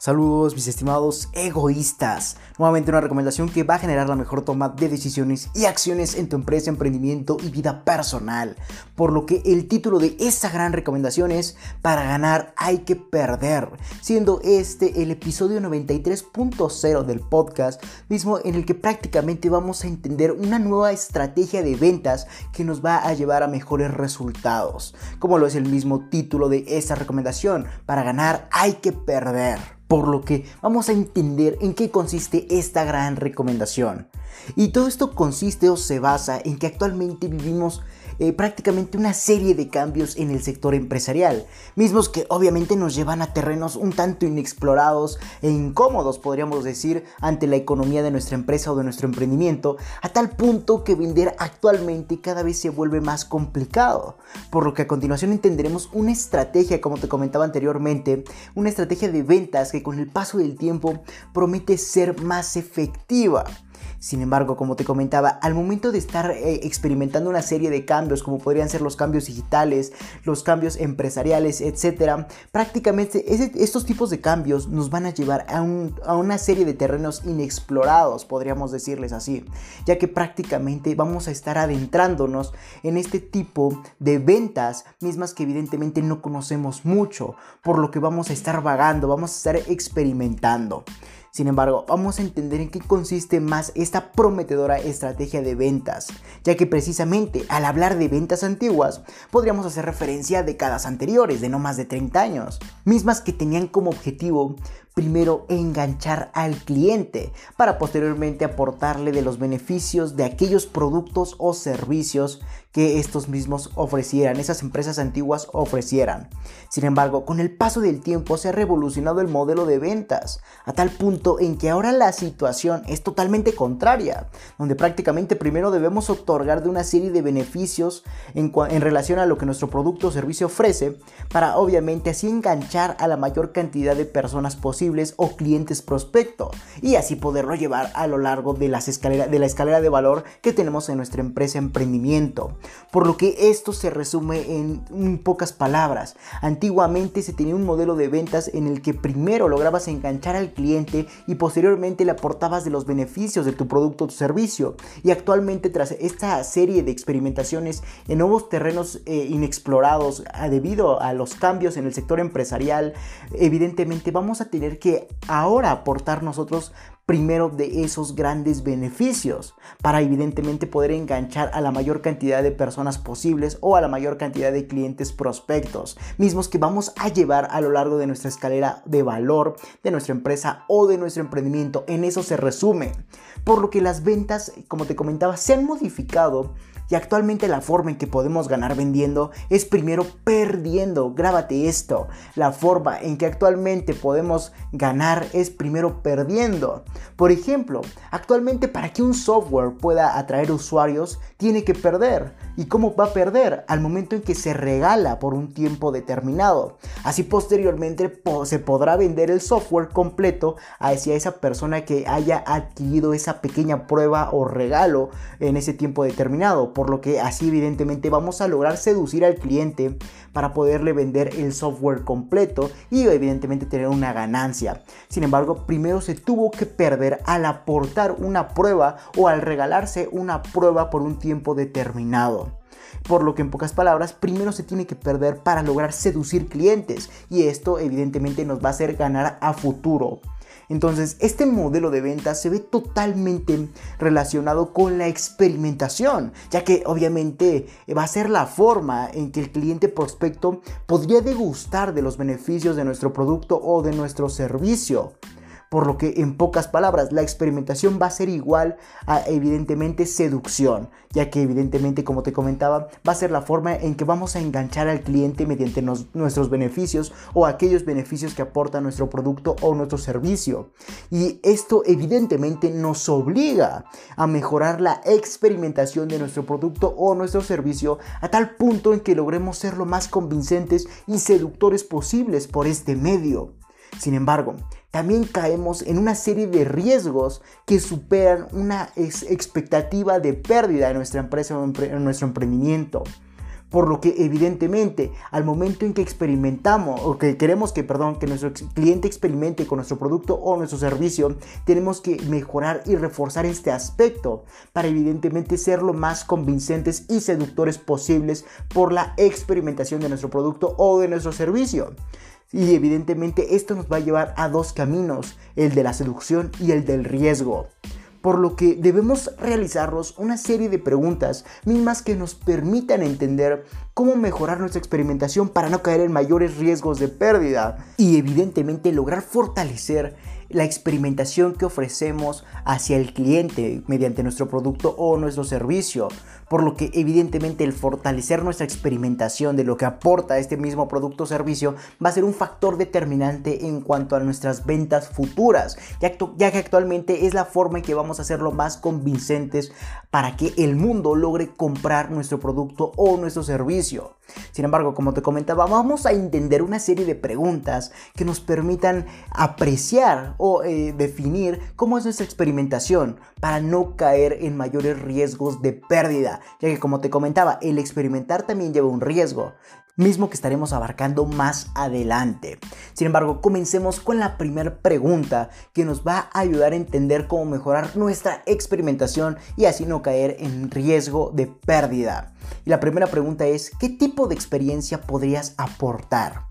Saludos mis estimados egoístas. Nuevamente una recomendación que va a generar la mejor toma de decisiones y acciones en tu empresa, emprendimiento y vida personal. Por lo que el título de esta gran recomendación es Para ganar hay que perder. Siendo este el episodio 93.0 del podcast, mismo en el que prácticamente vamos a entender una nueva estrategia de ventas que nos va a llevar a mejores resultados. Como lo es el mismo título de esta recomendación, Para ganar hay que perder por lo que vamos a entender en qué consiste esta gran recomendación. Y todo esto consiste o se basa en que actualmente vivimos eh, prácticamente una serie de cambios en el sector empresarial, mismos que obviamente nos llevan a terrenos un tanto inexplorados e incómodos, podríamos decir, ante la economía de nuestra empresa o de nuestro emprendimiento, a tal punto que vender actualmente cada vez se vuelve más complicado, por lo que a continuación entenderemos una estrategia, como te comentaba anteriormente, una estrategia de ventas que con el paso del tiempo promete ser más efectiva. Sin embargo, como te comentaba, al momento de estar eh, experimentando una serie de cambios, como podrían ser los cambios digitales, los cambios empresariales, etc., prácticamente estos tipos de cambios nos van a llevar a una serie de terrenos inexplorados, podríamos decirles así, ya que prácticamente vamos a estar adentrándonos en este tipo de ventas mismas que evidentemente no conocemos mucho, por lo que vamos a estar vagando, vamos a estar experimentando. Sin embargo, vamos a entender en qué consiste más esta prometedora estrategia de ventas, ya que precisamente al hablar de ventas antiguas, podríamos hacer referencia a décadas anteriores, de no más de 30 años, mismas que tenían como objetivo primero enganchar al cliente para posteriormente aportarle de los beneficios de aquellos productos o servicios que estos mismos ofrecieran, esas empresas antiguas ofrecieran. Sin embargo, con el paso del tiempo se ha revolucionado el modelo de ventas, a tal punto en que ahora la situación es totalmente contraria, donde prácticamente primero debemos otorgar de una serie de beneficios en, en relación a lo que nuestro producto o servicio ofrece, para obviamente así enganchar a la mayor cantidad de personas o clientes prospecto, y así poderlo llevar a lo largo de, las de la escalera de valor que tenemos en nuestra empresa emprendimiento. Por lo que esto se resume en pocas palabras. Antiguamente se tenía un modelo de ventas en el que primero lograbas enganchar al cliente y posteriormente le aportabas de los beneficios de tu producto o tu servicio. Y actualmente tras esta serie de experimentaciones en nuevos terrenos eh, inexplorados debido a los cambios en el sector empresarial, evidentemente vamos a tener que ahora aportar nosotros primero de esos grandes beneficios para evidentemente poder enganchar a la mayor cantidad de personas posibles o a la mayor cantidad de clientes prospectos, mismos que vamos a llevar a lo largo de nuestra escalera de valor de nuestra empresa o de nuestro emprendimiento. En eso se resume. Por lo que las ventas, como te comentaba, se han modificado y actualmente la forma en que podemos ganar vendiendo es primero perdiendo. Grábate esto. La forma en que actualmente podemos ganar es primero perdiendo. Por ejemplo, actualmente para que un software pueda atraer usuarios, tiene que perder. ¿Y cómo va a perder? Al momento en que se regala por un tiempo determinado. Así posteriormente se podrá vender el software completo hacia esa persona que haya adquirido esa pequeña prueba o regalo en ese tiempo determinado por lo que así evidentemente vamos a lograr seducir al cliente para poderle vender el software completo y evidentemente tener una ganancia. Sin embargo, primero se tuvo que perder al aportar una prueba o al regalarse una prueba por un tiempo determinado. Por lo que en pocas palabras, primero se tiene que perder para lograr seducir clientes y esto evidentemente nos va a hacer ganar a futuro. Entonces, este modelo de venta se ve totalmente relacionado con la experimentación, ya que obviamente va a ser la forma en que el cliente prospecto podría degustar de los beneficios de nuestro producto o de nuestro servicio. Por lo que en pocas palabras, la experimentación va a ser igual a evidentemente seducción, ya que evidentemente como te comentaba, va a ser la forma en que vamos a enganchar al cliente mediante nuestros beneficios o aquellos beneficios que aporta nuestro producto o nuestro servicio. Y esto evidentemente nos obliga a mejorar la experimentación de nuestro producto o nuestro servicio a tal punto en que logremos ser lo más convincentes y seductores posibles por este medio. Sin embargo, también caemos en una serie de riesgos que superan una expectativa de pérdida de nuestra empresa o en nuestro emprendimiento. Por lo que evidentemente al momento en que experimentamos o que queremos que, perdón, que nuestro cliente experimente con nuestro producto o nuestro servicio, tenemos que mejorar y reforzar este aspecto para evidentemente ser lo más convincentes y seductores posibles por la experimentación de nuestro producto o de nuestro servicio. Y evidentemente esto nos va a llevar a dos caminos, el de la seducción y el del riesgo. Por lo que debemos realizarnos una serie de preguntas mismas que nos permitan entender cómo mejorar nuestra experimentación para no caer en mayores riesgos de pérdida y evidentemente lograr fortalecer la experimentación que ofrecemos hacia el cliente mediante nuestro producto o nuestro servicio. Por lo que evidentemente el fortalecer nuestra experimentación de lo que aporta este mismo producto o servicio va a ser un factor determinante en cuanto a nuestras ventas futuras, ya, ya que actualmente es la forma en que vamos a hacerlo más convincentes para que el mundo logre comprar nuestro producto o nuestro servicio. Sin embargo, como te comentaba, vamos a entender una serie de preguntas que nos permitan apreciar o eh, definir cómo es nuestra experimentación para no caer en mayores riesgos de pérdida, ya que como te comentaba, el experimentar también lleva un riesgo mismo que estaremos abarcando más adelante. Sin embargo, comencemos con la primera pregunta que nos va a ayudar a entender cómo mejorar nuestra experimentación y así no caer en riesgo de pérdida. Y la primera pregunta es, ¿qué tipo de experiencia podrías aportar?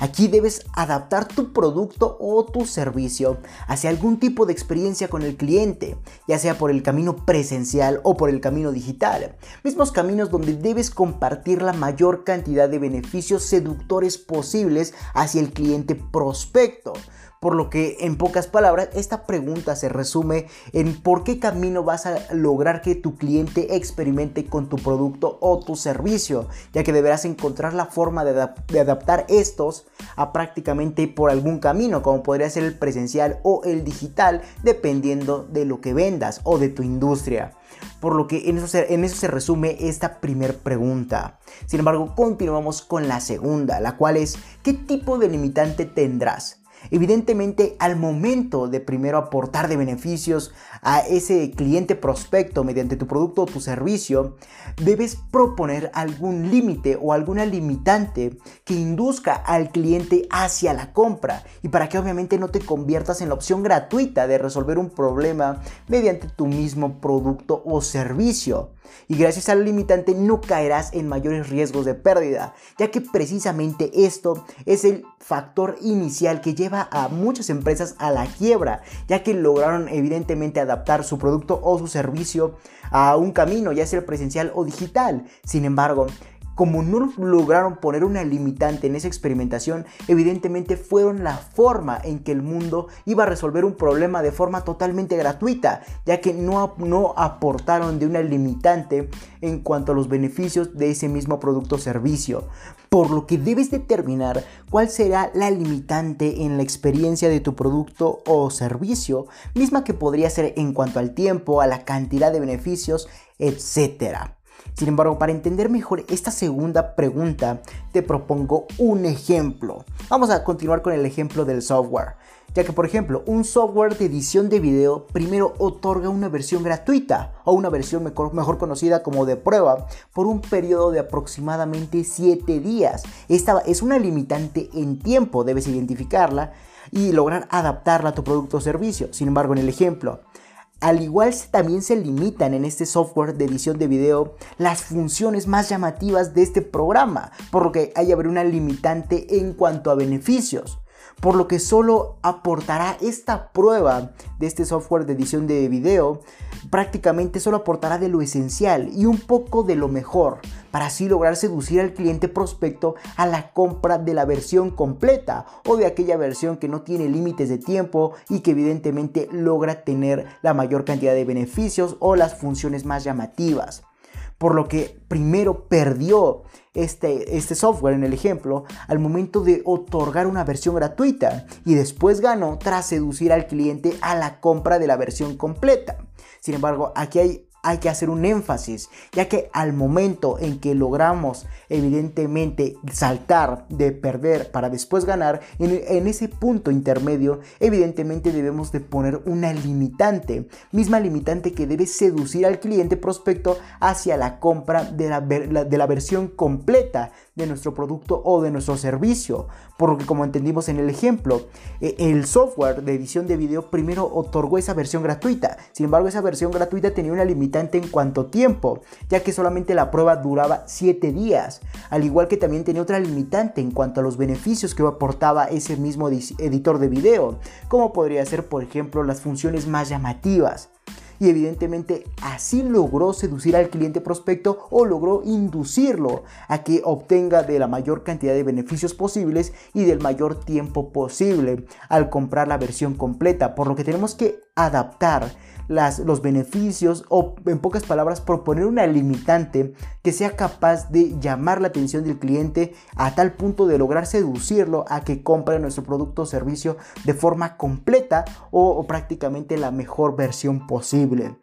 Aquí debes adaptar tu producto o tu servicio hacia algún tipo de experiencia con el cliente, ya sea por el camino presencial o por el camino digital. Mismos caminos donde debes compartir la mayor cantidad de beneficios seductores posibles hacia el cliente prospecto. Por lo que, en pocas palabras, esta pregunta se resume en por qué camino vas a lograr que tu cliente experimente con tu producto o tu servicio, ya que deberás encontrar la forma de, adaptar estos a prácticamente por algún camino, como podría ser el presencial o el digital, dependiendo de lo que vendas o de tu industria. Por lo que en eso, se, resume esta primera pregunta. Sin embargo, continuamos con la segunda, la cual es, ¿qué tipo de limitante tendrás? Evidentemente, al momento de primero aportar de beneficios a ese cliente prospecto mediante tu producto o tu servicio, debes proponer algún límite o alguna limitante que induzca al cliente hacia la compra y para que obviamente no te conviertas en la opción gratuita de resolver un problema mediante tu mismo producto o servicio y gracias al limitante no caerás en mayores riesgos de pérdida, ya que precisamente esto es el factor inicial que lleva a muchas empresas a la quiebra, ya que lograron evidentemente adaptar su producto o su servicio a un camino, ya sea presencial o digital. Sin embargo, como no lograron poner una limitante en esa experimentación, evidentemente fueron la forma en que el mundo iba a resolver un problema de forma totalmente gratuita, ya que no, no aportaron de una limitante en cuanto a los beneficios de ese mismo producto o servicio. Por lo que debes determinar cuál será la limitante en la experiencia de tu producto o servicio, misma que podría ser en cuanto al tiempo, a la cantidad de beneficios, etc. Sin embargo, para entender mejor esta segunda pregunta, te propongo un ejemplo. Vamos a continuar con el ejemplo del software. Ya que, por ejemplo, un software de edición de video primero otorga una versión gratuita o una versión mejor, conocida como de prueba por un periodo de aproximadamente 7 días. Esta es una limitante en tiempo, debes identificarla y lograr adaptarla a tu producto o servicio. Sin embargo, en el ejemplo, al igual también se limitan en este software de edición de video las funciones más llamativas de este programa, por lo que hay haber una limitante en cuanto a beneficios por lo que solo aportará esta prueba de este software de edición de video, prácticamente solo aportará de lo esencial y un poco de lo mejor, para así lograr seducir al cliente prospecto a la compra de la versión completa o de aquella versión que no tiene límites de tiempo y que evidentemente logra tener la mayor cantidad de beneficios o las funciones más llamativas por lo que primero perdió este, este software en el ejemplo al momento de otorgar una versión gratuita y después ganó tras seducir al cliente a la compra de la versión completa. Sin embargo, aquí hay hay que hacer un énfasis, ya que al momento en que logramos evidentemente saltar de perder para después ganar, en, ese punto intermedio evidentemente debemos de poner una limitante, misma limitante que debe seducir al cliente prospecto hacia la compra de la, de la versión completa de nuestro producto o de nuestro servicio. Por lo que como entendimos en el ejemplo, e, el software de edición de video primero otorgó esa versión gratuita. Sin embargo, esa versión gratuita tenía una limitante en cuanto tiempo, ya que solamente la prueba duraba 7 días. Al igual que también tenía otra limitante en cuanto a los beneficios que aportaba ese mismo editor de video, como podría ser por ejemplo las funciones más llamativas y evidentemente así logró seducir al cliente prospecto o logró inducirlo a que obtenga de la mayor cantidad de beneficios posibles y del mayor tiempo posible al comprar la versión completa, por lo que tenemos que adaptar los beneficios o en pocas palabras proponer una limitante que sea capaz de llamar la atención del cliente a tal punto de lograr seducirlo a que compre nuestro producto o servicio de forma completa o prácticamente la mejor versión posible.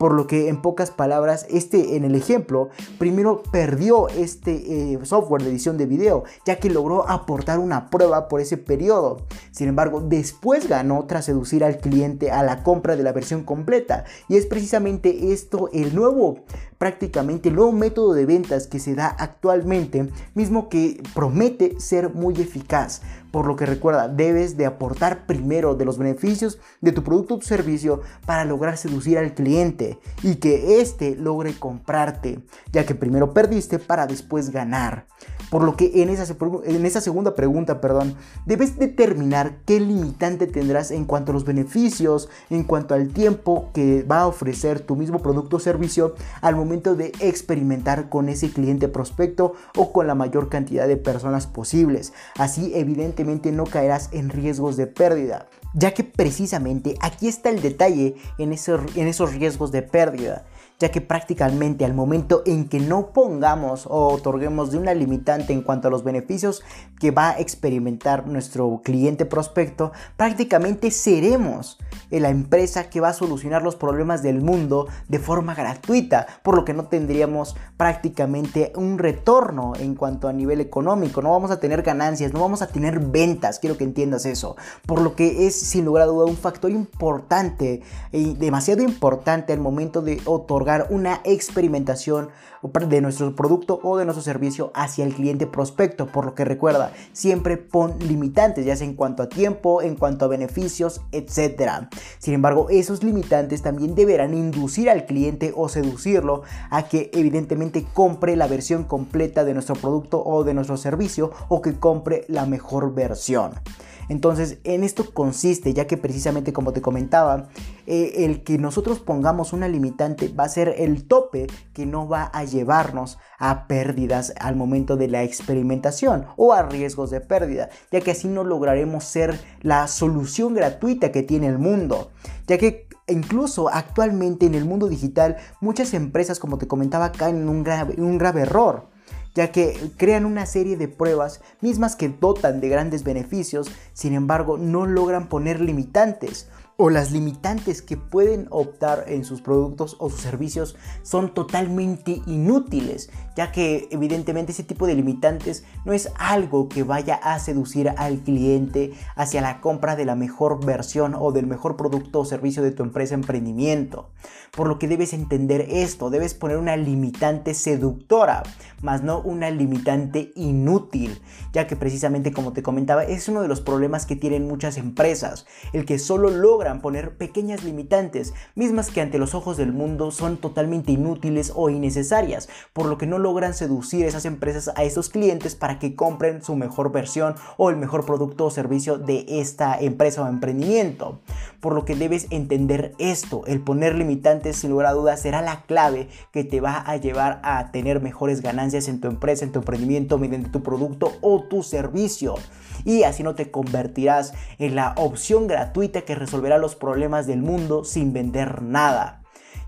Por lo que en pocas palabras, este en el ejemplo, primero perdió este eh, software de edición de video, ya que logró aportar una prueba por ese periodo. Sin embargo, después ganó tras seducir al cliente a la compra de la versión completa. Y es precisamente esto el nuevo prácticamente el nuevo método de ventas que se da actualmente, mismo que promete ser muy eficaz. Por lo que recuerda, debes de aportar primero de los beneficios de tu producto o tu servicio para lograr seducir al cliente y que éste logre comprarte, ya que primero perdiste para después ganar. Por lo que en esa, segunda pregunta, perdón, debes determinar qué limitante tendrás en cuanto a los beneficios, en cuanto al tiempo que va a ofrecer tu mismo producto o servicio al momento de experimentar con ese cliente prospecto o con la mayor cantidad de personas posibles. Así evidentemente no caerás en riesgos de pérdida ya que precisamente aquí está el detalle en esos riesgos de pérdida ya que prácticamente al momento en que no pongamos o otorguemos de una limitante en cuanto a los beneficios que va a experimentar nuestro cliente prospecto, prácticamente seremos la empresa que va a solucionar los problemas del mundo de forma gratuita, por lo que no tendríamos prácticamente un retorno en cuanto a nivel económico, no vamos a tener ganancias, no vamos a tener ventas, quiero que entiendas eso, por lo que es sin lugar a duda un factor importante y demasiado importante al momento de otorgar una experimentación de nuestro producto o de nuestro servicio hacia el cliente prospecto. Por lo que recuerda, siempre pon limitantes, ya sea en cuanto a tiempo, en cuanto a beneficios, etc. Sin embargo, esos limitantes también deberán inducir al cliente o seducirlo a que evidentemente compre la versión completa de nuestro producto o de nuestro servicio o que compre la mejor versión. Entonces, en esto consiste, ya que precisamente como te comentaba, eh, el que nosotros pongamos una limitante va a ser el tope que no va a llevarnos a pérdidas al momento de la experimentación o a riesgos de pérdida, ya que así no lograremos ser la solución gratuita que tiene el mundo, ya que incluso actualmente en el mundo digital muchas empresas, como te comentaba, caen en un grave, un grave error ya que crean una serie de pruebas mismas que dotan de grandes beneficios, sin embargo no logran poner limitantes o las limitantes que pueden optar en sus productos o sus servicios son totalmente inútiles, ya que evidentemente ese tipo de limitantes no es algo que vaya a seducir al cliente hacia la compra de la mejor versión o del mejor producto o servicio de tu empresa emprendimiento. Por lo que debes entender esto, debes poner una limitante seductora, más no una limitante inútil, ya que precisamente como te comentaba es uno de los problemas que tienen muchas empresas, el que solo poner pequeñas limitantes, mismas que ante los ojos del mundo son totalmente inútiles o innecesarias, por lo que no logran seducir esas empresas a esos clientes para que compren su mejor versión o el mejor producto o servicio de esta empresa o emprendimiento. Por lo que debes entender esto, el poner limitantes sin lugar a dudas será la clave que te va a llevar a tener mejores ganancias en tu empresa, en tu emprendimiento, mediante tu producto o tu servicio. Y así no te convertirás en la opción gratuita que resolverá los problemas del mundo sin vender nada.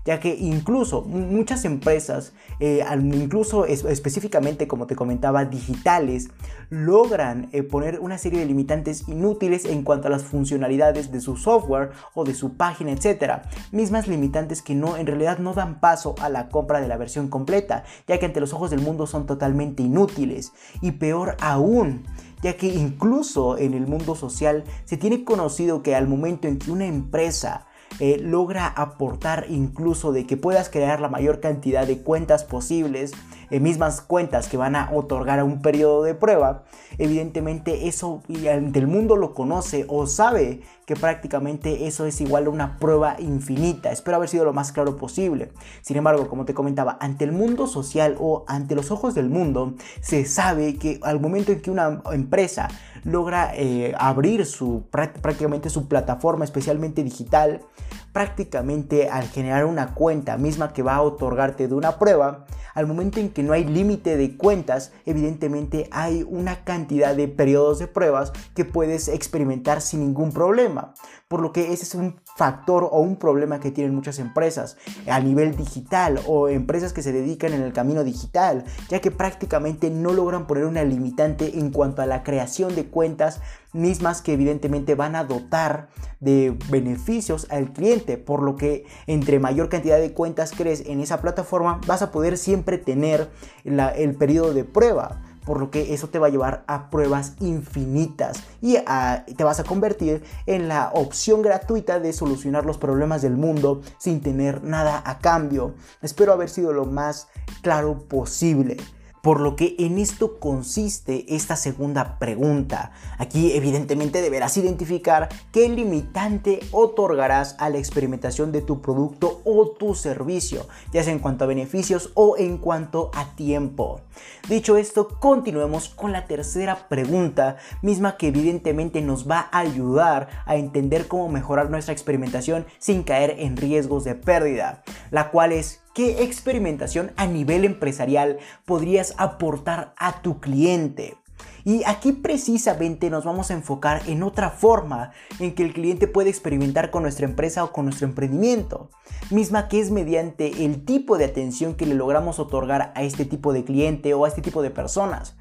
Ya que incluso muchas empresas, eh, incluso específicamente como te comentaba, digitales, logran eh, poner una serie de limitantes inútiles en cuanto a las funcionalidades de su software o de su página, etcétera, mismas limitantes que no en realidad no dan paso a la compra de la versión completa, ya que ante los ojos del mundo son totalmente inútiles. Y peor aún, ya que incluso en el mundo social se tiene conocido que al momento en que una empresa eh, logra aportar incluso de que puedas crear la mayor cantidad de cuentas posibles, mismas cuentas que van a otorgar a un periodo de prueba, evidentemente eso ante el mundo lo conoce o sabe que prácticamente eso es igual a una prueba infinita. Espero haber sido lo más claro posible. Sin embargo, como te comentaba, ante el mundo social o ante los ojos del mundo, se sabe que al momento en que una empresa logra eh, abrir su, prácticamente su plataforma, especialmente digital, prácticamente al generar una cuenta misma que va a otorgarte de una prueba, al momento en que no hay límite de cuentas, evidentemente hay una cantidad de periodos de pruebas que puedes experimentar sin ningún problema. Por lo que ese es un factor o un problema que tienen muchas empresas a nivel digital o empresas que se dedican en el camino digital, ya que prácticamente no logran poner una limitante en cuanto a la creación de cuentas mismas que evidentemente van a dotar de beneficios al cliente, por lo que entre mayor cantidad de cuentas crees en esa plataforma vas a poder siempre tener el periodo de prueba por lo que eso te va a llevar a pruebas infinitas y te vas a convertir en la opción gratuita de solucionar los problemas del mundo sin tener nada a cambio. Espero haber sido lo más claro posible. Por lo que en esto consiste esta segunda pregunta. Aquí evidentemente deberás identificar qué limitante otorgarás a la experimentación de tu producto o tu servicio, ya sea en cuanto a beneficios o en cuanto a tiempo. Dicho esto, continuemos con la tercera pregunta, misma que evidentemente nos va a ayudar a entender cómo mejorar nuestra experimentación sin caer en riesgos de pérdida, la cual es ¿Qué experimentación a nivel empresarial podrías aportar a tu cliente? Y aquí precisamente nos vamos a enfocar en otra forma en que el cliente puede experimentar con nuestra empresa o con nuestro emprendimiento, misma que es mediante el tipo de atención que le logramos otorgar a este tipo de cliente o a este tipo de personas,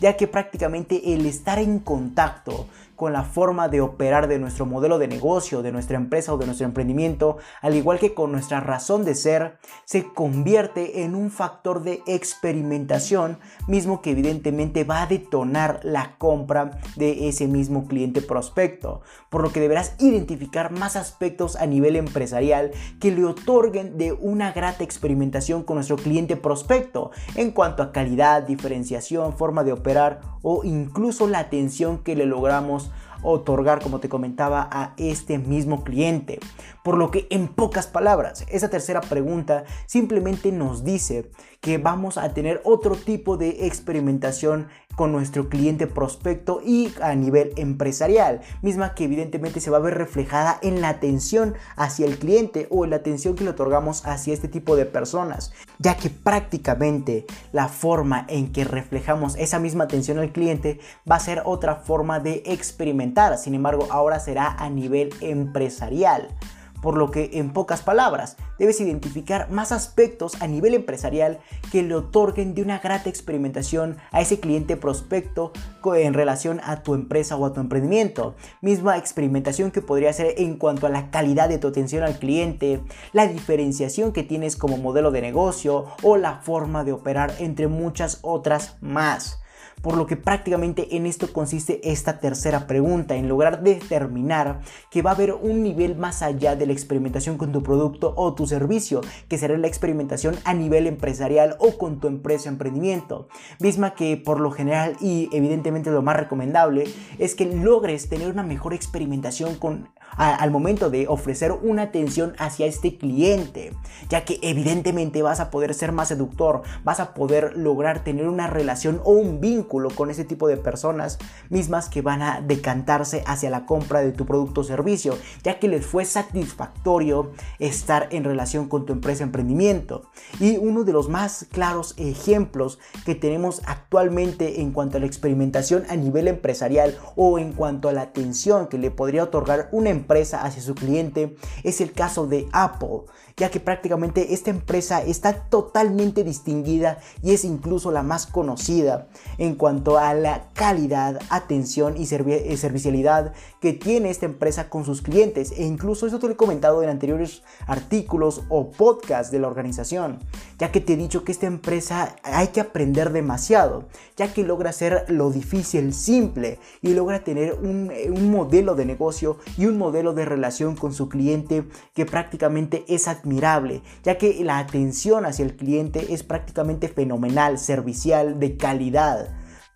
ya que prácticamente el estar en contacto con la forma de operar de nuestro modelo de negocio, de nuestra empresa o de nuestro emprendimiento, al igual que con nuestra razón de ser, se convierte en un factor de experimentación, mismo que evidentemente va a detonar la compra de ese mismo cliente prospecto, por lo que deberás identificar más aspectos a nivel empresarial que le otorguen de una grata experimentación con nuestro cliente prospecto en cuanto a calidad, diferenciación, forma de operar o incluso la atención que le logramos otorgar, como te comentaba, a este mismo cliente. Por lo que, en pocas palabras, esa tercera pregunta simplemente nos dice que vamos a tener otro tipo de experimentación con nuestro cliente prospecto y a nivel empresarial, misma que evidentemente se va a ver reflejada en la atención hacia el cliente o en la atención que le otorgamos hacia este tipo de personas, ya que prácticamente la forma en que reflejamos esa misma atención al cliente va a ser otra forma de experimentar, sin embargo ahora será a nivel empresarial por lo que en pocas palabras debes identificar más aspectos a nivel empresarial que le otorguen de una grata experimentación a ese cliente prospecto en relación a tu empresa o a tu emprendimiento. Misma experimentación que podría ser en cuanto a la calidad de tu atención al cliente, la diferenciación que tienes como modelo de negocio o la forma de operar entre muchas otras más por lo que prácticamente en esto consiste esta tercera pregunta, en lograr determinar que va a haber un nivel más allá de la experimentación con tu producto o tu servicio, que será la experimentación a nivel empresarial o con tu empresa o emprendimiento, misma que por lo general y evidentemente lo más recomendable es que logres tener una mejor experimentación con al momento de ofrecer una atención hacia este cliente, ya que evidentemente vas a poder ser más seductor, vas a poder lograr tener una relación o un vínculo con ese tipo de personas mismas que van a decantarse hacia la compra de tu producto o servicio, ya que les fue satisfactorio estar en relación con tu empresa emprendimiento. Y uno de los más claros ejemplos que tenemos actualmente en cuanto a la experimentación a nivel empresarial o en cuanto a la atención que le podría otorgar una empresa hacia su cliente es el caso de Apple ya que prácticamente esta empresa está totalmente distinguida y es incluso la más conocida en cuanto a la calidad, atención y eh, servicialidad que tiene esta empresa con sus clientes. E incluso eso te lo he comentado en anteriores artículos o podcasts de la organización, ya que te he dicho que esta empresa hay que aprender demasiado, ya que logra hacer lo difícil simple y logra tener un, eh, un modelo de negocio y un modelo de relación con su cliente que prácticamente es admirable, ya que la atención hacia el cliente es prácticamente fenomenal, servicial, de calidad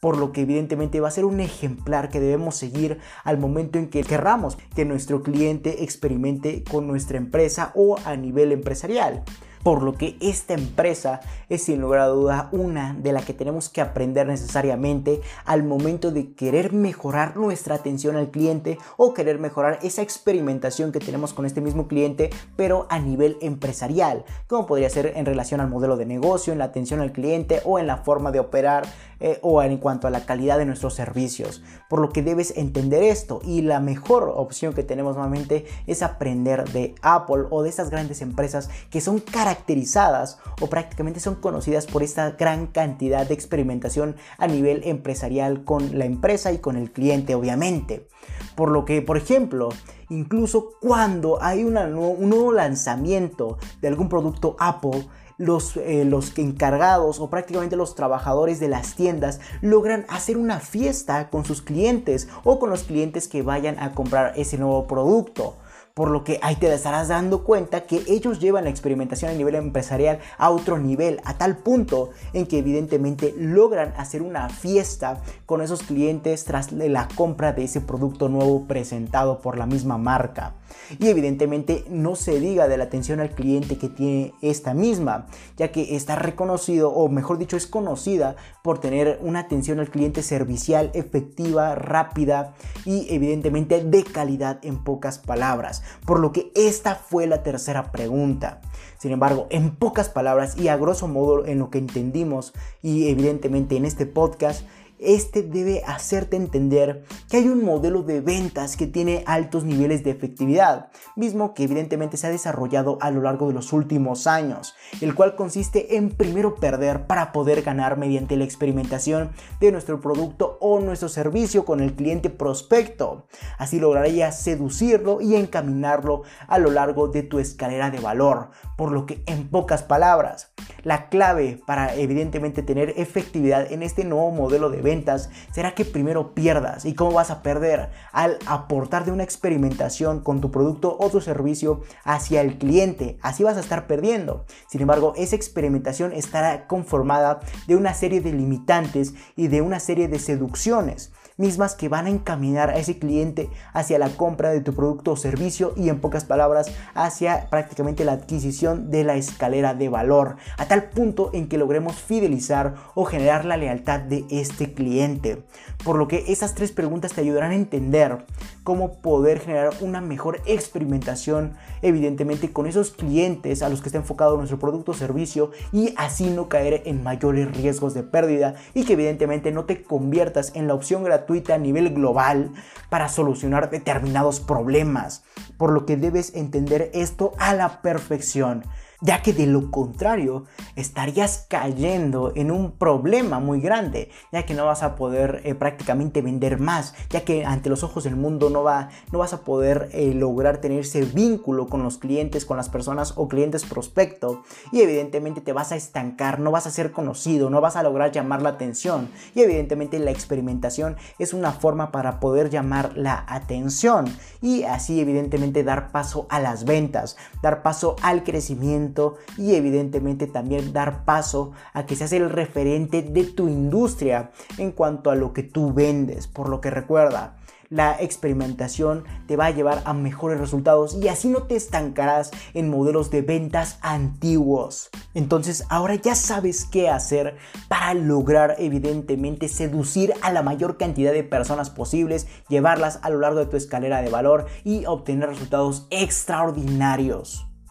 por lo que evidentemente va a ser un ejemplar que debemos seguir al momento en que querramos que nuestro cliente experimente con nuestra empresa o a nivel empresarial por lo que esta empresa es sin lugar a duda una de la que tenemos que aprender necesariamente al momento de querer mejorar nuestra atención al cliente o querer mejorar esa experimentación que tenemos con este mismo cliente, pero a nivel empresarial, como podría ser en relación al modelo de negocio, en la atención al cliente o en la forma de operar eh, o en cuanto a la calidad de nuestros servicios. Por lo que debes entender esto y la mejor opción que tenemos nuevamente es aprender de Apple o de estas grandes empresas que son caracterizadas o prácticamente son conocidas por esta gran cantidad de experimentación a nivel empresarial con la empresa y con el cliente obviamente. Por lo que, por ejemplo, incluso cuando hay un nuevo lanzamiento de algún producto Apple, los, eh, los encargados o prácticamente los trabajadores de las tiendas logran hacer una fiesta con sus clientes o con los clientes que vayan a comprar ese nuevo producto por lo que ahí te estarás dando cuenta que ellos llevan la experimentación a nivel empresarial a otro nivel, a tal punto en que evidentemente logran hacer una fiesta con esos clientes tras la compra de ese producto nuevo presentado por la misma marca. Y evidentemente no se diga de la atención al cliente que tiene esta misma, ya que está reconocido, o mejor dicho, es conocida por tener una atención al cliente servicial efectiva, rápida y evidentemente de calidad en pocas palabras. Por lo que esta fue la tercera pregunta. Sin embargo, en pocas palabras y a grosso modo en lo que entendimos y evidentemente en este podcast, este debe hacerte entender que hay un modelo de ventas que tiene altos niveles de efectividad, mismo que evidentemente se ha desarrollado a lo largo de los últimos años, el cual consiste en primero perder para poder ganar mediante la experimentación de nuestro producto o nuestro servicio con el cliente prospecto. Así lograrías seducirlo y encaminarlo a lo largo de tu escalera de valor, por lo que en pocas palabras, la clave para evidentemente tener efectividad en este nuevo modelo de será que primero pierdas. ¿Y cómo vas a perder? Al aportar de una experimentación con tu producto o tu servicio hacia el cliente. Así vas a estar perdiendo. Sin embargo, esa experimentación estará conformada de una serie de limitantes y de una serie de seducciones mismas que van a encaminar a ese cliente hacia la compra de tu producto o servicio y en pocas palabras hacia prácticamente la adquisición de la escalera de valor a tal punto en que logremos fidelizar o generar la lealtad de este cliente. Por lo que esas tres preguntas te ayudarán a entender cómo poder generar una mejor experimentación evidentemente con esos clientes a los que está enfocado nuestro producto o servicio y así no caer en mayores riesgos de pérdida y que evidentemente no te conviertas en la opción gratuita a nivel global para solucionar determinados problemas, por lo que debes entender esto a la perfección ya que de lo contrario estarías cayendo en un problema muy grande, ya que no vas a poder eh, prácticamente vender más, ya que ante los ojos del mundo no, va, no vas a poder eh, lograr tener ese vínculo con los clientes, con las personas o clientes prospecto, y evidentemente te vas a estancar, no vas a ser conocido, no vas a lograr llamar la atención, y evidentemente la experimentación es una forma para poder llamar la atención, y así evidentemente dar paso a las ventas, dar paso al crecimiento, y evidentemente también dar paso a que seas el referente de tu industria en cuanto a lo que tú vendes. Por lo que recuerda, La experimentación te va a llevar a mejores resultados y así no te estancarás en modelos de ventas antiguos. Entonces ahora ya sabes qué hacer para lograr evidentemente seducir a la mayor cantidad de personas posibles, llevarlas a lo largo de tu escalera de valor y obtener resultados extraordinarios.